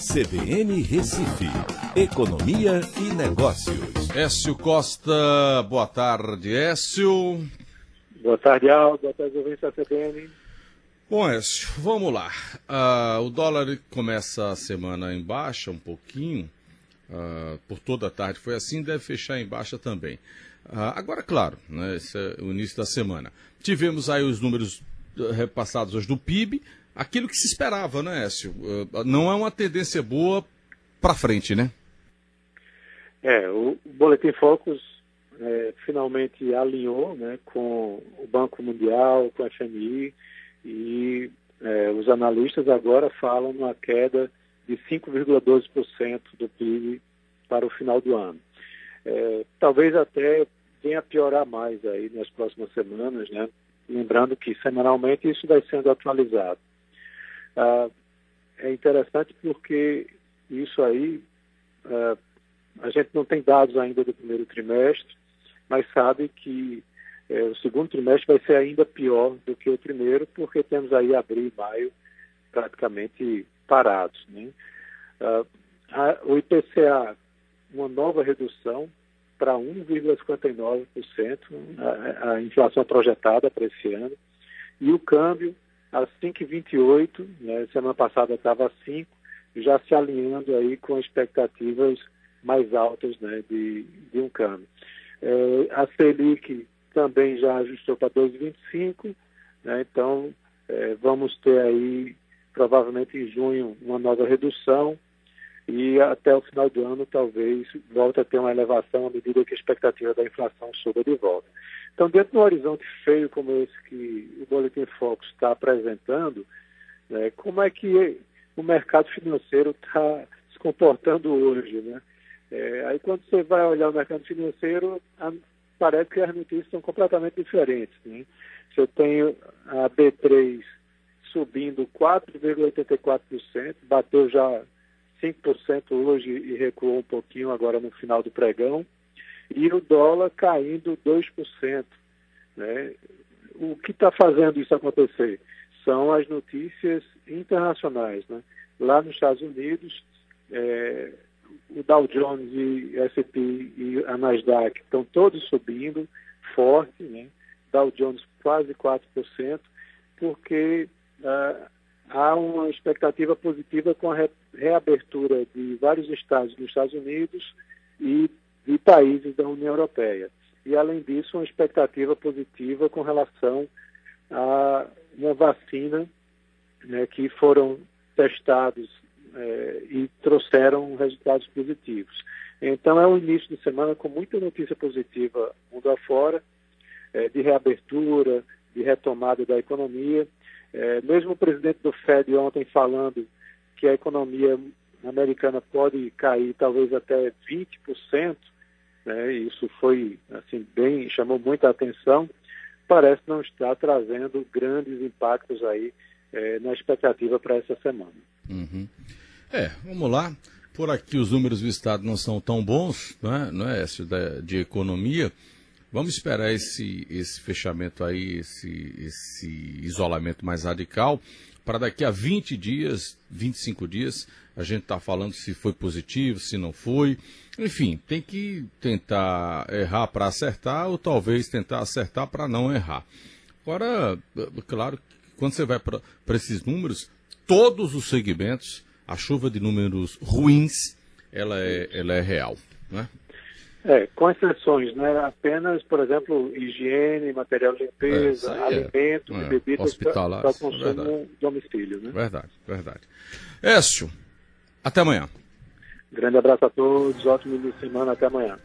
CBN Recife, Economia e Negócios. Écio Costa, boa tarde, Écio. Boa tarde, Aldo. Boa tarde, ouvintes da CBN. Bom, Écio, vamos lá. Uh, o dólar começa a semana em baixa um pouquinho, uh, por toda a tarde foi assim, deve fechar em baixa também. Uh, agora, claro, né, esse é o início da semana. Tivemos aí os números repassados hoje do PIB, aquilo que se esperava, né, Écio? Não é uma tendência boa para frente, né? É, o Boletim Focus é, finalmente alinhou né, com o Banco Mundial, com a FMI, e é, os analistas agora falam numa queda de 5,12% do PIB para o final do ano. É, talvez até venha piorar mais aí nas próximas semanas, né? Lembrando que semanalmente isso vai sendo atualizado. Ah, é interessante porque isso aí, ah, a gente não tem dados ainda do primeiro trimestre, mas sabe que é, o segundo trimestre vai ser ainda pior do que o primeiro, porque temos aí abril e maio praticamente parados. Né? Uh, a, o IPCA, uma nova redução para 1,59%, a, a inflação projetada para esse ano, e o câmbio a 5,28, né? semana passada estava a 5, já se alinhando aí com expectativas mais altas né, de, de um câmbio. É, a Selic também já ajustou para 2,25, né? então é, vamos ter aí provavelmente em junho uma nova redução e até o final do ano talvez volte a ter uma elevação à medida que a expectativa da inflação suba de volta. Então, dentro de um horizonte feio como esse que o Boletim Focus está apresentando, né, como é que o mercado financeiro está se comportando hoje, né? É, aí quando você vai olhar o mercado financeiro, a, parece que as notícias são completamente diferentes. Né? Se eu tenho a B3 subindo 4,84%, bateu já 5% hoje e recuou um pouquinho agora no final do pregão, e o dólar caindo 2%. Né? O que está fazendo isso acontecer? São as notícias internacionais. Né? Lá nos Estados Unidos, é, o Dow Jones e S&P e a Nasdaq estão todos subindo forte, né? Dow Jones quase 4%, porque uh, há uma expectativa positiva com a re reabertura de vários estados dos Estados Unidos e de países da União Europeia. E, além disso, uma expectativa positiva com relação a uma vacina né, que foram testados é, e trouxeram resultados positivos. Então é um início de semana com muita notícia positiva mundo afora, é, de reabertura, de retomada da economia. É, mesmo o presidente do Fed ontem falando que a economia americana pode cair talvez até 20%, né, isso foi assim bem chamou muita atenção, parece não estar trazendo grandes impactos aí é, na expectativa para essa semana. Uhum. É, vamos lá. Por aqui os números do Estado não são tão bons, não é, não é de economia. Vamos esperar esse, esse fechamento aí, esse, esse isolamento mais radical, para daqui a 20 dias, 25 dias, a gente está falando se foi positivo, se não foi. Enfim, tem que tentar errar para acertar ou talvez tentar acertar para não errar. Agora, claro, quando você vai para esses números, todos os segmentos a chuva de números ruins, ela é, ela é real, né? É, com exceções, né? Apenas, por exemplo, higiene, material de limpeza, é, alimento, é, bebidas para consumo é domicílio, né? Verdade, verdade. Écio, até amanhã. Grande abraço a todos, ótimo início de semana, até amanhã.